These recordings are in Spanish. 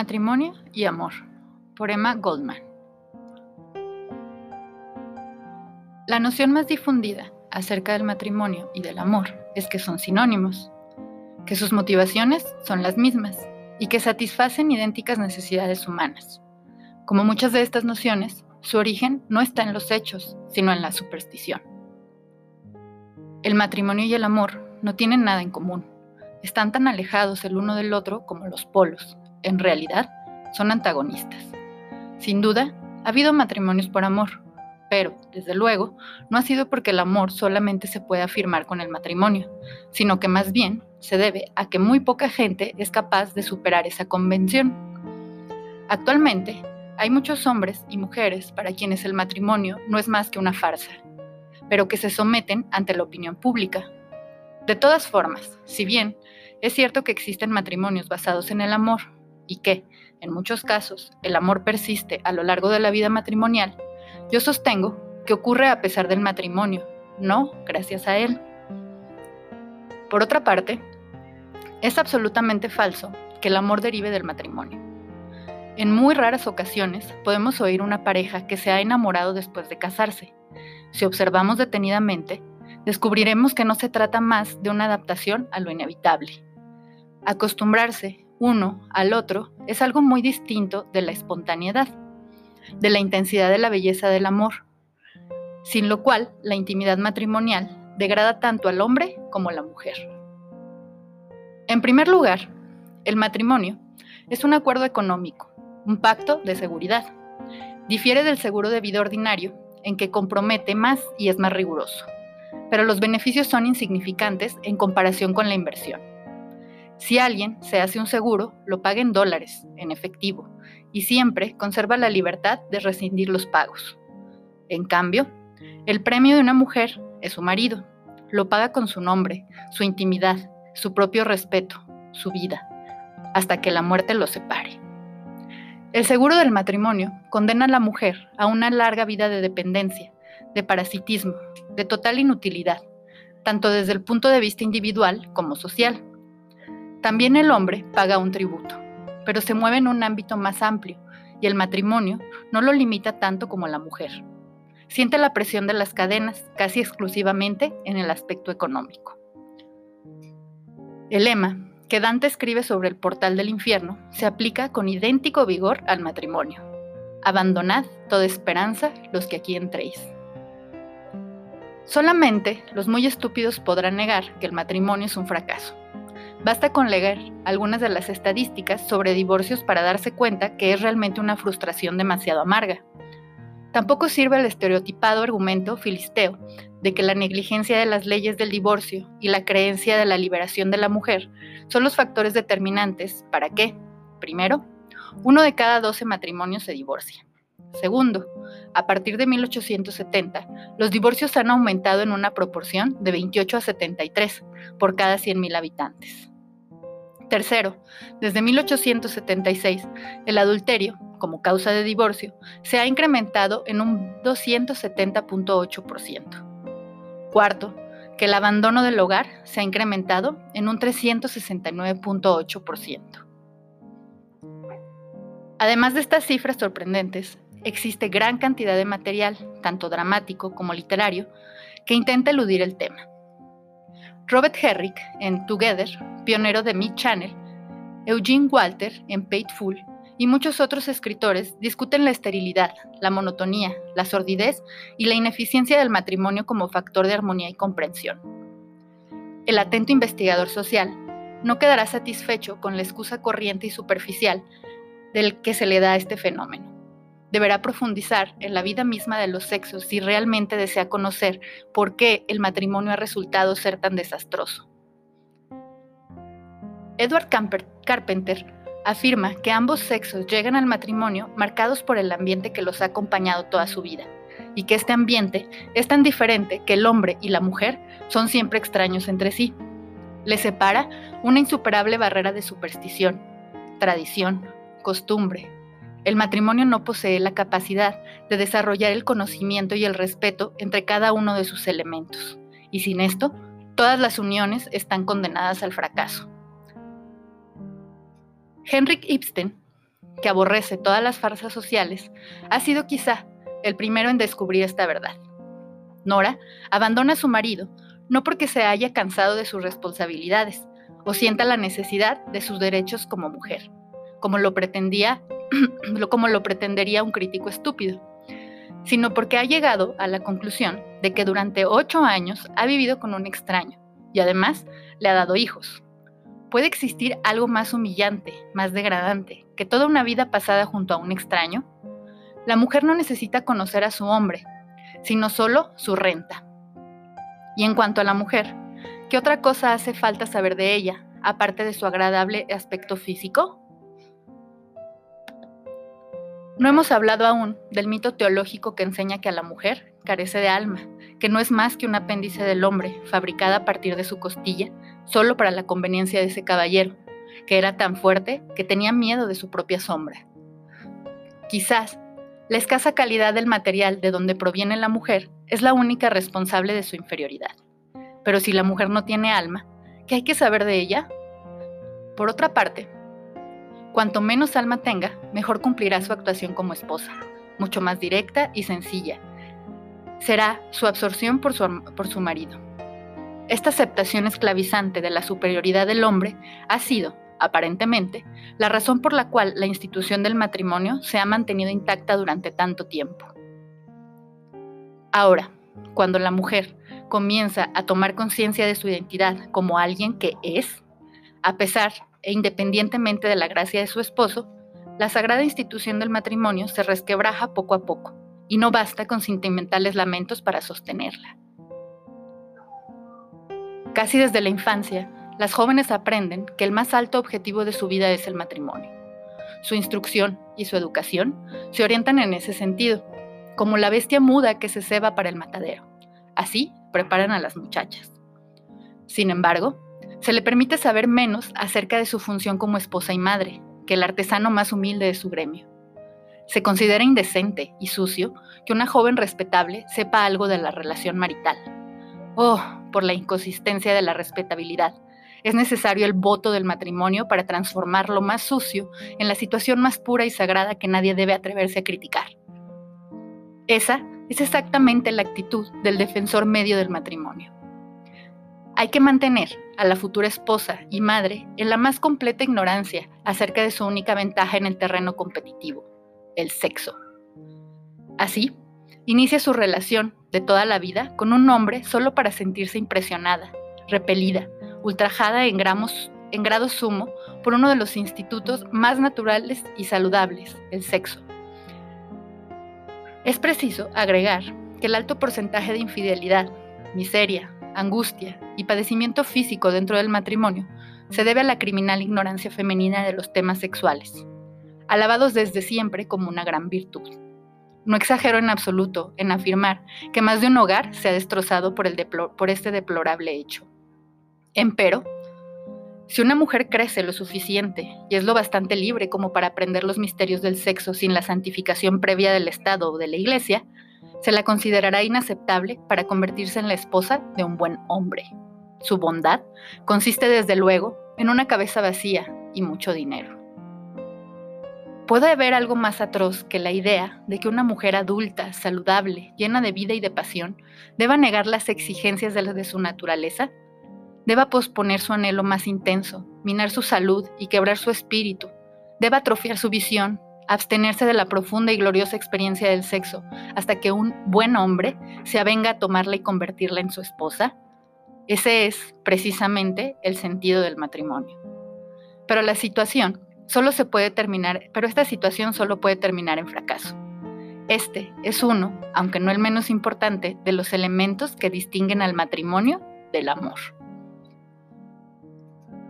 Matrimonio y amor, por Emma Goldman. La noción más difundida acerca del matrimonio y del amor es que son sinónimos, que sus motivaciones son las mismas y que satisfacen idénticas necesidades humanas. Como muchas de estas nociones, su origen no está en los hechos, sino en la superstición. El matrimonio y el amor no tienen nada en común. Están tan alejados el uno del otro como los polos, en realidad, son antagonistas. Sin duda, ha habido matrimonios por amor, pero, desde luego, no ha sido porque el amor solamente se puede afirmar con el matrimonio, sino que más bien se debe a que muy poca gente es capaz de superar esa convención. Actualmente, hay muchos hombres y mujeres para quienes el matrimonio no es más que una farsa, pero que se someten ante la opinión pública. De todas formas, si bien es cierto que existen matrimonios basados en el amor, y que, en muchos casos, el amor persiste a lo largo de la vida matrimonial, yo sostengo que ocurre a pesar del matrimonio, no gracias a él. Por otra parte, es absolutamente falso que el amor derive del matrimonio. En muy raras ocasiones podemos oír una pareja que se ha enamorado después de casarse. Si observamos detenidamente, descubriremos que no se trata más de una adaptación a lo inevitable. Acostumbrarse uno al otro es algo muy distinto de la espontaneidad, de la intensidad de la belleza del amor, sin lo cual la intimidad matrimonial degrada tanto al hombre como a la mujer. En primer lugar, el matrimonio es un acuerdo económico, un pacto de seguridad. Difiere del seguro de vida ordinario en que compromete más y es más riguroso, pero los beneficios son insignificantes en comparación con la inversión. Si alguien se hace un seguro, lo paga en dólares, en efectivo, y siempre conserva la libertad de rescindir los pagos. En cambio, el premio de una mujer es su marido. Lo paga con su nombre, su intimidad, su propio respeto, su vida, hasta que la muerte lo separe. El seguro del matrimonio condena a la mujer a una larga vida de dependencia, de parasitismo, de total inutilidad, tanto desde el punto de vista individual como social. También el hombre paga un tributo, pero se mueve en un ámbito más amplio y el matrimonio no lo limita tanto como la mujer. Siente la presión de las cadenas casi exclusivamente en el aspecto económico. El lema que Dante escribe sobre el portal del infierno se aplica con idéntico vigor al matrimonio. Abandonad toda esperanza los que aquí entréis. Solamente los muy estúpidos podrán negar que el matrimonio es un fracaso Basta con leer algunas de las estadísticas sobre divorcios para darse cuenta que es realmente una frustración demasiado amarga. Tampoco sirve el estereotipado argumento filisteo de que la negligencia de las leyes del divorcio y la creencia de la liberación de la mujer son los factores determinantes para que, primero, uno de cada 12 matrimonios se divorcia. Segundo, a partir de 1870, los divorcios han aumentado en una proporción de 28 a 73 por cada 100.000 habitantes. Tercero, desde 1876, el adulterio, como causa de divorcio, se ha incrementado en un 270.8%. Cuarto, que el abandono del hogar se ha incrementado en un 369.8%. Además de estas cifras sorprendentes, existe gran cantidad de material, tanto dramático como literario, que intenta eludir el tema. Robert Herrick en Together, pionero de Mid Channel, Eugene Walter en Paidful y muchos otros escritores discuten la esterilidad, la monotonía, la sordidez y la ineficiencia del matrimonio como factor de armonía y comprensión. El atento investigador social no quedará satisfecho con la excusa corriente y superficial del que se le da a este fenómeno deberá profundizar en la vida misma de los sexos si realmente desea conocer por qué el matrimonio ha resultado ser tan desastroso. Edward Carpenter afirma que ambos sexos llegan al matrimonio marcados por el ambiente que los ha acompañado toda su vida, y que este ambiente es tan diferente que el hombre y la mujer son siempre extraños entre sí. Les separa una insuperable barrera de superstición, tradición, costumbre, el matrimonio no posee la capacidad de desarrollar el conocimiento y el respeto entre cada uno de sus elementos, y sin esto, todas las uniones están condenadas al fracaso. Henrik Ibsen que aborrece todas las farsas sociales, ha sido quizá el primero en descubrir esta verdad. Nora abandona a su marido no porque se haya cansado de sus responsabilidades o sienta la necesidad de sus derechos como mujer, como lo pretendía, como lo pretendería un crítico estúpido, sino porque ha llegado a la conclusión de que durante ocho años ha vivido con un extraño y además le ha dado hijos. ¿Puede existir algo más humillante, más degradante, que toda una vida pasada junto a un extraño? La mujer no necesita conocer a su hombre, sino solo su renta. Y en cuanto a la mujer, ¿qué otra cosa hace falta saber de ella, aparte de su agradable aspecto físico? No hemos hablado aún del mito teológico que enseña que a la mujer carece de alma, que no es más que un apéndice del hombre, fabricada a partir de su costilla, solo para la conveniencia de ese caballero, que era tan fuerte que tenía miedo de su propia sombra. Quizás la escasa calidad del material de donde proviene la mujer es la única responsable de su inferioridad. Pero si la mujer no tiene alma, ¿qué hay que saber de ella? Por otra parte, cuanto menos alma tenga, mejor cumplirá su actuación como esposa, mucho más directa y sencilla. Será su absorción por su, por su marido. Esta aceptación esclavizante de la superioridad del hombre ha sido, aparentemente, la razón por la cual la institución del matrimonio se ha mantenido intacta durante tanto tiempo. Ahora, cuando la mujer comienza a tomar conciencia de su identidad como alguien que es, a pesar e independientemente de la gracia de su esposo, la sagrada institución del matrimonio se resquebraja poco a poco, y no basta con sentimentales lamentos para sostenerla. Casi desde la infancia, las jóvenes aprenden que el más alto objetivo de su vida es el matrimonio. Su instrucción y su educación se orientan en ese sentido, como la bestia muda que se ceba para el matadero. Así preparan a las muchachas. Sin embargo, se le permite saber menos acerca de su función como esposa y madre que el artesano más humilde de su gremio. Se considera indecente y sucio que una joven respetable sepa algo de la relación marital. Oh, por la inconsistencia de la respetabilidad, es necesario el voto del matrimonio para transformar lo más sucio en la situación más pura y sagrada que nadie debe atreverse a criticar. Esa es exactamente la actitud del defensor medio del matrimonio. Hay que mantener a la futura esposa y madre en la más completa ignorancia acerca de su única ventaja en el terreno competitivo, el sexo. Así, inicia su relación de toda la vida con un hombre solo para sentirse impresionada, repelida, ultrajada en, gramos, en grado sumo por uno de los institutos más naturales y saludables, el sexo. Es preciso agregar que el alto porcentaje de infidelidad, miseria, angustia y padecimiento físico dentro del matrimonio se debe a la criminal ignorancia femenina de los temas sexuales, alabados desde siempre como una gran virtud. No exagero en absoluto en afirmar que más de un hogar se ha destrozado por, el por este deplorable hecho. Empero, si una mujer crece lo suficiente y es lo bastante libre como para aprender los misterios del sexo sin la santificación previa del Estado o de la Iglesia, se la considerará inaceptable para convertirse en la esposa de un buen hombre. Su bondad consiste desde luego en una cabeza vacía y mucho dinero. ¿Puede haber algo más atroz que la idea de que una mujer adulta, saludable, llena de vida y de pasión, deba negar las exigencias de, de su naturaleza? deba posponer su anhelo más intenso, minar su salud y quebrar su espíritu, deba atrofiar su visión, abstenerse de la profunda y gloriosa experiencia del sexo hasta que un buen hombre se avenga a tomarla y convertirla en su esposa? Ese es, precisamente, el sentido del matrimonio. Pero la situación solo se puede terminar, pero esta situación solo puede terminar en fracaso. Este es uno, aunque no el menos importante, de los elementos que distinguen al matrimonio del amor.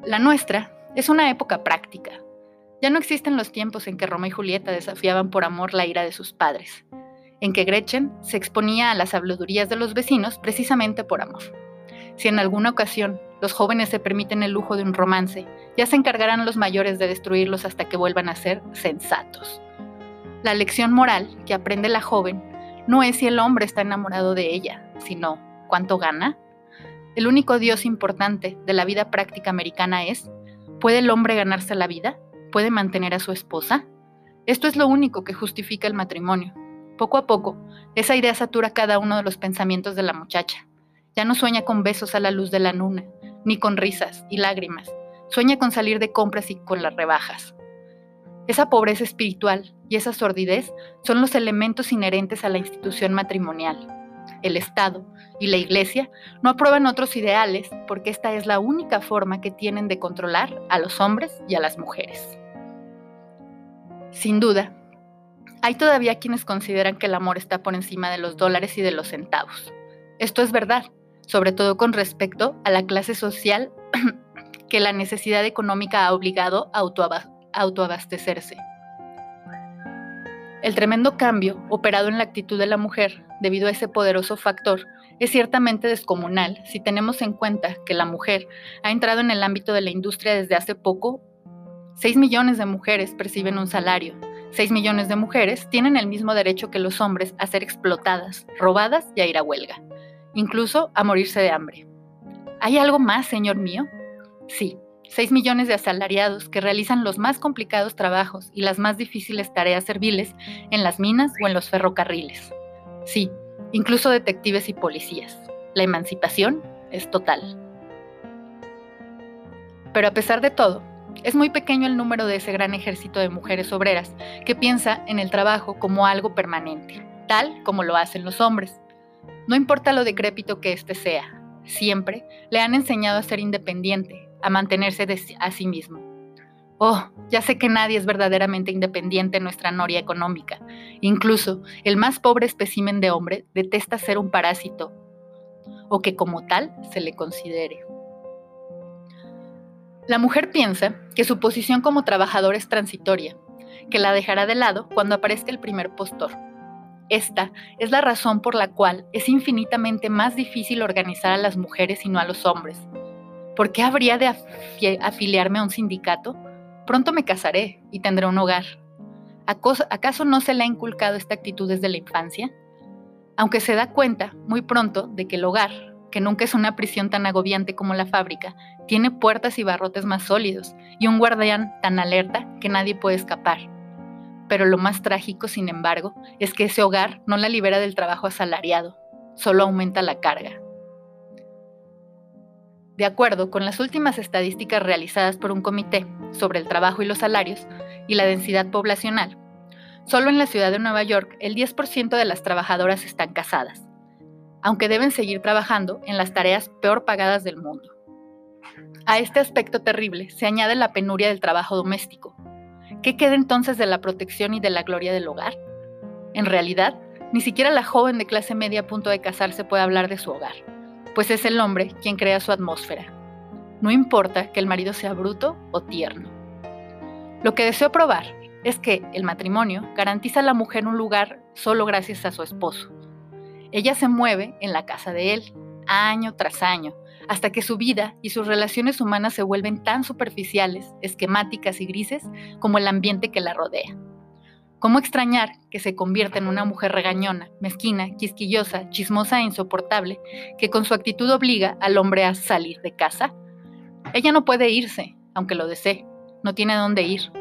La nuestra es una época práctica. Ya no existen los tiempos en que Roma y Julieta desafiaban por amor la ira de sus padres, en que Gretchen se exponía a las habladurías de los vecinos precisamente por amor. Si en alguna ocasión los jóvenes se permiten el lujo de un romance, ya se encargarán los mayores de destruirlos hasta que vuelvan a ser sensatos. La lección moral que aprende la joven no es si el hombre está enamorado de ella, sino cuánto gana el único Dios importante de la vida práctica americana es, ¿puede el hombre ganarse la vida? ¿Puede mantener a su esposa? Esto es lo único que justifica el matrimonio. Poco a poco, esa idea satura cada uno de los pensamientos de la muchacha. Ya no sueña con besos a la luz de la luna, ni con risas y lágrimas. Sueña con salir de compras y con las rebajas. Esa pobreza espiritual y esa sordidez son los elementos inherentes a la institución matrimonial. El Estado y la Iglesia no aprueban otros ideales porque esta es la única forma que tienen de controlar a los hombres y a las mujeres. Sin duda, hay todavía quienes consideran que el amor está por encima de los dólares y de los centavos. Esto es verdad, sobre todo con respecto a la clase social que la necesidad económica ha obligado a autoabastecerse. El tremendo cambio operado en la actitud de la mujer debido a ese poderoso factor es ciertamente descomunal si tenemos en cuenta que la mujer ha entrado en el ámbito de la industria desde hace poco 6 millones de mujeres perciben un salario. 6 millones de mujeres tienen el mismo derecho que los hombres a ser explotadas, robadas y a ir a huelga, incluso a morirse de hambre. ¿Hay algo más, señor mío? Sí, 6 millones de asalariados que realizan los más complicados trabajos y las más difíciles tareas serviles en las minas o en los ferrocarriles. Sí, incluso detectives y policías. La emancipación es total. Pero a pesar de todo, es muy pequeño el número de ese gran ejército de mujeres obreras que piensa en el trabajo como algo permanente, tal como lo hacen los hombres. No importa lo decrépito que éste sea, siempre le han enseñado a ser independiente, a mantenerse a sí mismo. Oh, ya sé que nadie es verdaderamente independiente en nuestra noria económica. Incluso el más pobre espécimen de hombre detesta ser un parásito o que como tal se le considere. La mujer piensa que su posición como trabajador es transitoria, que la dejará de lado cuando aparezca el primer postor. Esta es la razón por la cual es infinitamente más difícil organizar a las mujeres y no a los hombres. ¿Por qué habría de afiliarme a un sindicato? Pronto me casaré y tendré un hogar. ¿Acaso no se le ha inculcado esta actitud desde la infancia? Aunque se da cuenta muy pronto de que el hogar, que nunca es una prisión tan agobiante como la fábrica, tiene puertas y barrotes más sólidos y un guardián tan alerta que nadie puede escapar. Pero lo más trágico, sin embargo, es que ese hogar no la libera del trabajo asalariado, solo aumenta la carga. De acuerdo con las últimas estadísticas realizadas por un comité sobre el trabajo y los salarios y la densidad poblacional, solo en la ciudad de Nueva York el 10% de las trabajadoras están casadas, aunque deben seguir trabajando en las tareas peor pagadas del mundo. A este aspecto terrible se añade la penuria del trabajo doméstico. ¿Qué queda entonces de la protección y de la gloria del hogar? En realidad, ni siquiera la joven de clase media a punto de casarse puede hablar de su hogar, pues es el hombre quien crea su atmósfera. No importa que el marido sea bruto o tierno. Lo que deseo probar es que el matrimonio garantiza a la mujer un lugar solo gracias a su esposo. Ella se mueve en la casa de él, año tras año, hasta que su vida y sus relaciones humanas se vuelven tan superficiales, esquemáticas y grises como el ambiente que la rodea. ¿Cómo extrañar que se convierta en una mujer regañona, mezquina, quisquillosa, chismosa e insoportable, que con su actitud obliga al hombre a salir de casa? Ella no puede irse, aunque lo desee, no tiene dónde ir.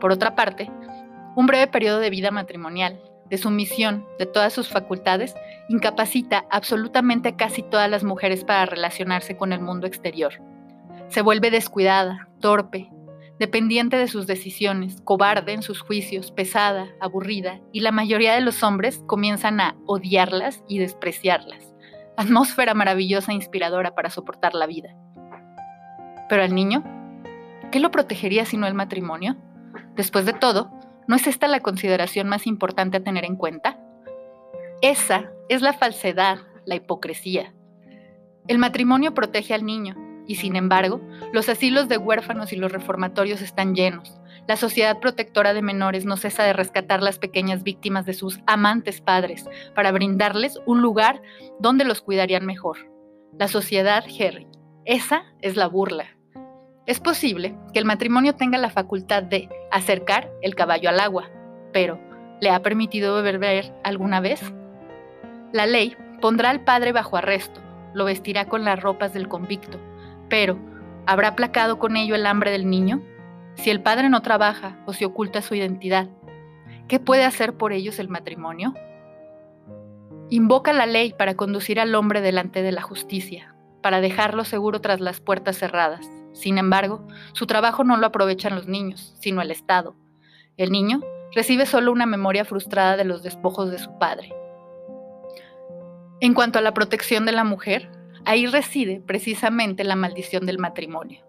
Por otra parte, un breve periodo de vida matrimonial, de sumisión de todas sus facultades, incapacita absolutamente a casi todas las mujeres para relacionarse con el mundo exterior. Se vuelve descuidada, torpe, dependiente de sus decisiones, cobarde en sus juicios, pesada, aburrida, y la mayoría de los hombres comienzan a odiarlas y despreciarlas. Atmósfera maravillosa e inspiradora para soportar la vida. Pero al niño, ¿qué lo protegería sino el matrimonio? Después de todo, ¿no es esta la consideración más importante a tener en cuenta? Esa es la falsedad, la hipocresía. El matrimonio protege al niño y sin embargo, los asilos de huérfanos y los reformatorios están llenos. La sociedad protectora de menores no cesa de rescatar las pequeñas víctimas de sus amantes padres para brindarles un lugar donde los cuidarían mejor. La sociedad, Harry, esa es la burla. Es posible que el matrimonio tenga la facultad de acercar el caballo al agua, pero ¿le ha permitido beber alguna vez? La ley pondrá al padre bajo arresto, lo vestirá con las ropas del convicto, pero ¿habrá aplacado con ello el hambre del niño? Si el padre no trabaja o se oculta su identidad, ¿qué puede hacer por ellos el matrimonio? Invoca la ley para conducir al hombre delante de la justicia, para dejarlo seguro tras las puertas cerradas. Sin embargo, su trabajo no lo aprovechan los niños, sino el Estado. El niño recibe solo una memoria frustrada de los despojos de su padre. En cuanto a la protección de la mujer, ahí reside precisamente la maldición del matrimonio.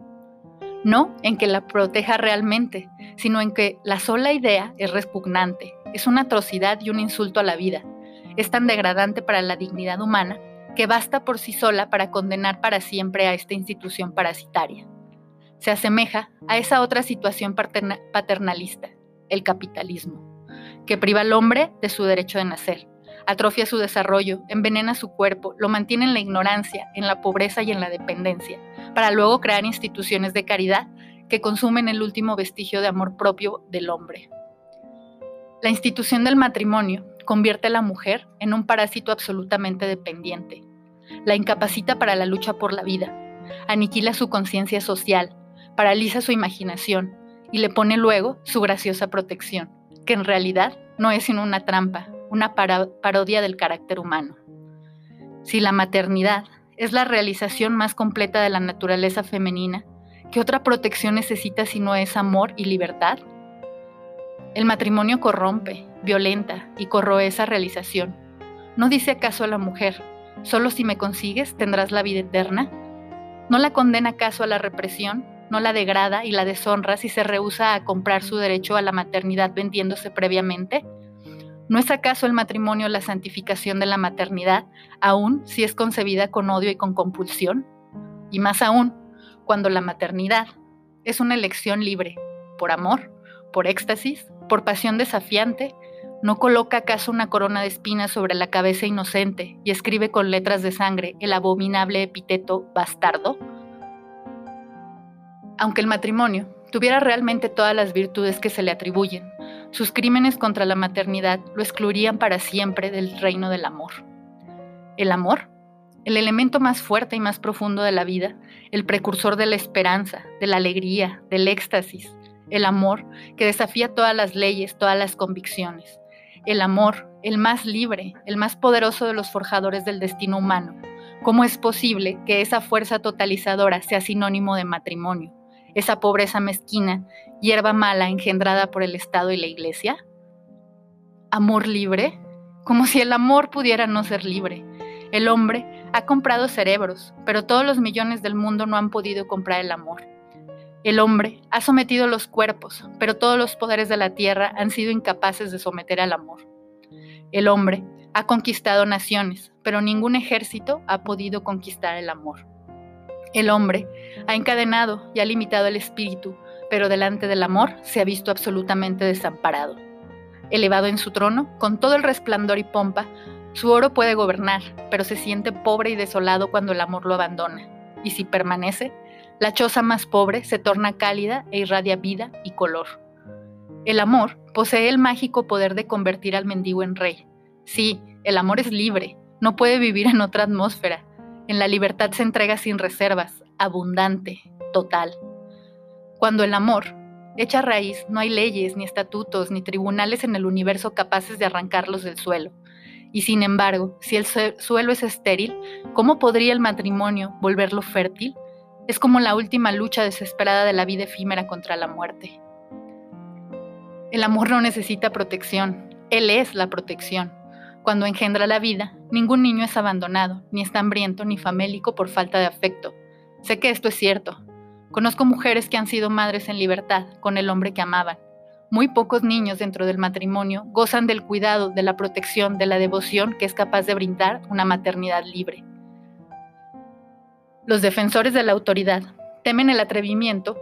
No en que la proteja realmente, sino en que la sola idea es repugnante, es una atrocidad y un insulto a la vida. Es tan degradante para la dignidad humana que basta por sí sola para condenar para siempre a esta institución parasitaria. Se asemeja a esa otra situación paternalista, el capitalismo, que priva al hombre de su derecho de nacer, atrofia su desarrollo, envenena su cuerpo, lo mantiene en la ignorancia, en la pobreza y en la dependencia, para luego crear instituciones de caridad que consumen el último vestigio de amor propio del hombre. La institución del matrimonio convierte a la mujer en un parásito absolutamente dependiente, la incapacita para la lucha por la vida, aniquila su conciencia social, paraliza su imaginación y le pone luego su graciosa protección, que en realidad no es sino una trampa, una parodia del carácter humano. Si la maternidad es la realización más completa de la naturaleza femenina, ¿qué otra protección necesita si no es amor y libertad? El matrimonio corrompe, violenta y corroe esa realización. ¿No dice acaso a la mujer, solo si me consigues tendrás la vida eterna? ¿No la condena acaso a la represión? ¿No la degrada y la deshonra si se rehúsa a comprar su derecho a la maternidad vendiéndose previamente? ¿No es acaso el matrimonio la santificación de la maternidad, aun si es concebida con odio y con compulsión? Y más aún, cuando la maternidad es una elección libre, por amor, por éxtasis, por pasión desafiante, ¿no coloca acaso una corona de espinas sobre la cabeza inocente y escribe con letras de sangre el abominable epíteto bastardo? Aunque el matrimonio tuviera realmente todas las virtudes que se le atribuyen, sus crímenes contra la maternidad lo excluirían para siempre del reino del amor. El amor, el elemento más fuerte y más profundo de la vida, el precursor de la esperanza, de la alegría, del éxtasis, el amor que desafía todas las leyes, todas las convicciones, el amor, el más libre, el más poderoso de los forjadores del destino humano. ¿Cómo es posible que esa fuerza totalizadora sea sinónimo de matrimonio? Esa pobreza mezquina, hierba mala engendrada por el Estado y la Iglesia? ¿Amor libre? Como si el amor pudiera no ser libre. El hombre ha comprado cerebros, pero todos los millones del mundo no han podido comprar el amor. El hombre ha sometido los cuerpos, pero todos los poderes de la tierra han sido incapaces de someter al amor. El hombre ha conquistado naciones, pero ningún ejército ha podido conquistar el amor. El hombre ha encadenado y ha limitado el espíritu, pero delante del amor se ha visto absolutamente desamparado. Elevado en su trono, con todo el resplandor y pompa, su oro puede gobernar, pero se siente pobre y desolado cuando el amor lo abandona. Y si permanece, la choza más pobre se torna cálida e irradia vida y color. El amor posee el mágico poder de convertir al mendigo en rey. Sí, el amor es libre, no puede vivir en otra atmósfera, en la libertad se entrega sin reservas, abundante, total. Cuando el amor echa raíz, no hay leyes, ni estatutos, ni tribunales en el universo capaces de arrancarlos del suelo. Y sin embargo, si el suelo es estéril, ¿cómo podría el matrimonio volverlo fértil? Es como la última lucha desesperada de la vida efímera contra la muerte. El amor no necesita protección, Él es la protección. Cuando engendra la vida, ningún niño es abandonado, ni está hambriento ni famélico por falta de afecto. Sé que esto es cierto. Conozco mujeres que han sido madres en libertad, con el hombre que amaban. Muy pocos niños dentro del matrimonio gozan del cuidado, de la protección, de la devoción que es capaz de brindar una maternidad libre. Los defensores de la autoridad temen el atrevimiento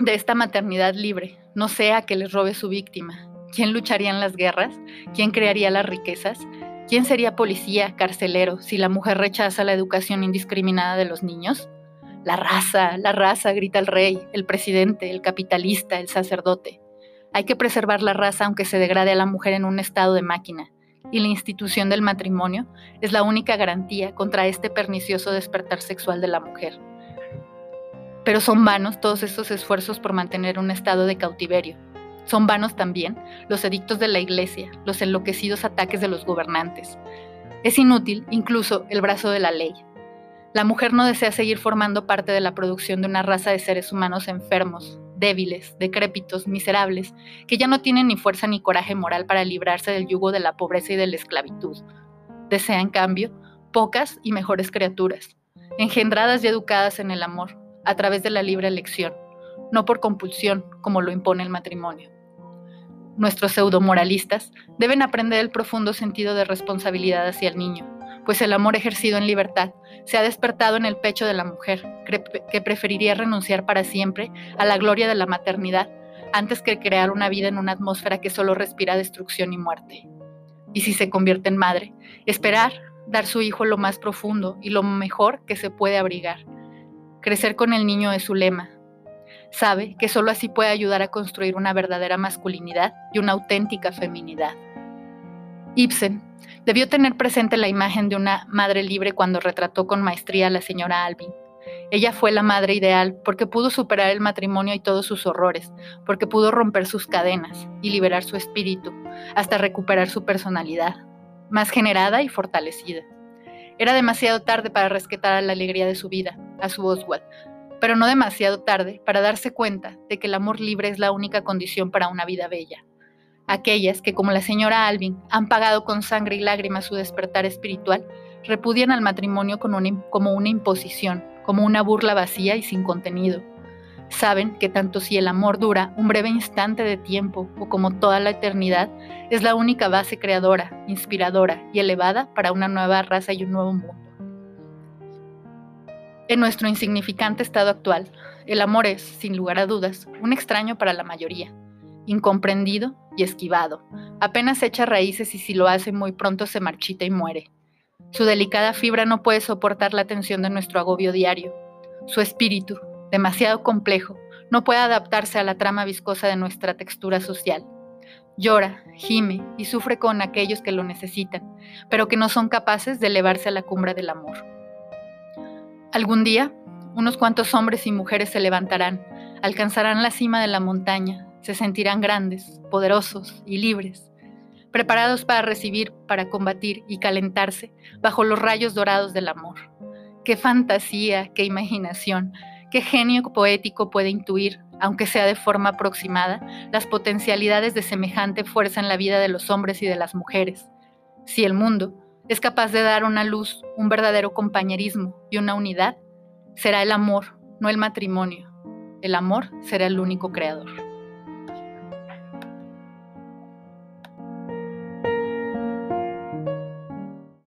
de esta maternidad libre, no sea que les robe su víctima, ¿Quién lucharía en las guerras? ¿Quién crearía las riquezas? ¿Quién sería policía, carcelero, si la mujer rechaza la educación indiscriminada de los niños? La raza, la raza, grita el rey, el presidente, el capitalista, el sacerdote. Hay que preservar la raza aunque se degrade a la mujer en un estado de máquina, y la institución del matrimonio es la única garantía contra este pernicioso despertar sexual de la mujer. Pero son vanos todos estos esfuerzos por mantener un estado de cautiverio Son vanos también los edictos de la Iglesia, los enloquecidos ataques de los gobernantes. Es inútil incluso el brazo de la ley. La mujer no desea seguir formando parte de la producción de una raza de seres humanos enfermos, débiles, decrépitos, miserables, que ya no tienen ni fuerza ni coraje moral para librarse del yugo de la pobreza y de la esclavitud. Desea, en cambio, pocas y mejores criaturas, engendradas y educadas en el amor, a través de la libre elección, no por compulsión, como lo impone el matrimonio. Nuestros pseudomoralistas deben aprender el profundo sentido de responsabilidad hacia el niño, pues el amor ejercido en libertad se ha despertado en el pecho de la mujer, que preferiría renunciar para siempre a la gloria de la maternidad antes que crear una vida en una atmósfera que solo respira destrucción y muerte. Y si se convierte en madre, esperar dar su hijo lo más profundo y lo mejor que se puede abrigar. Crecer con el niño es su lema, Sabe que solo así puede ayudar a construir una verdadera masculinidad y una auténtica feminidad. Ibsen debió tener presente la imagen de una madre libre cuando retrató con maestría a la señora Alvin. Ella fue la madre ideal porque pudo superar el matrimonio y todos sus horrores, porque pudo romper sus cadenas y liberar su espíritu, hasta recuperar su personalidad, más generada y fortalecida. Era demasiado tarde para rescatar la alegría de su vida, a su Oswald, pero no demasiado tarde para darse cuenta de que el amor libre es la única condición para una vida bella. Aquellas que, como la señora Alvin, han pagado con sangre y lágrimas su despertar espiritual, repudian al matrimonio como una imposición, como una burla vacía y sin contenido. Saben que tanto si el amor dura un breve instante de tiempo o como toda la eternidad, es la única base creadora, inspiradora y elevada para una nueva raza y un nuevo mundo. En nuestro insignificante estado actual, el amor es, sin lugar a dudas, un extraño para la mayoría, incomprendido y esquivado. Apenas echa raíces y si lo hace muy pronto se marchita y muere. Su delicada fibra no puede soportar la tensión de nuestro agobio diario. Su espíritu, demasiado complejo, no puede adaptarse a la trama viscosa de nuestra textura social. Llora, gime y sufre con aquellos que lo necesitan, pero que no son capaces de elevarse a la cumbre del amor. Algún día, unos cuantos hombres y mujeres se levantarán, alcanzarán la cima de la montaña, se sentirán grandes, poderosos y libres, preparados para recibir, para combatir y calentarse bajo los rayos dorados del amor. Qué fantasía, qué imaginación, qué genio poético puede intuir, aunque sea de forma aproximada, las potencialidades de semejante fuerza en la vida de los hombres y de las mujeres. Si el mundo, es capaz de dar una luz, un verdadero compañerismo y una unidad, será el amor, no el matrimonio. El amor será el único creador.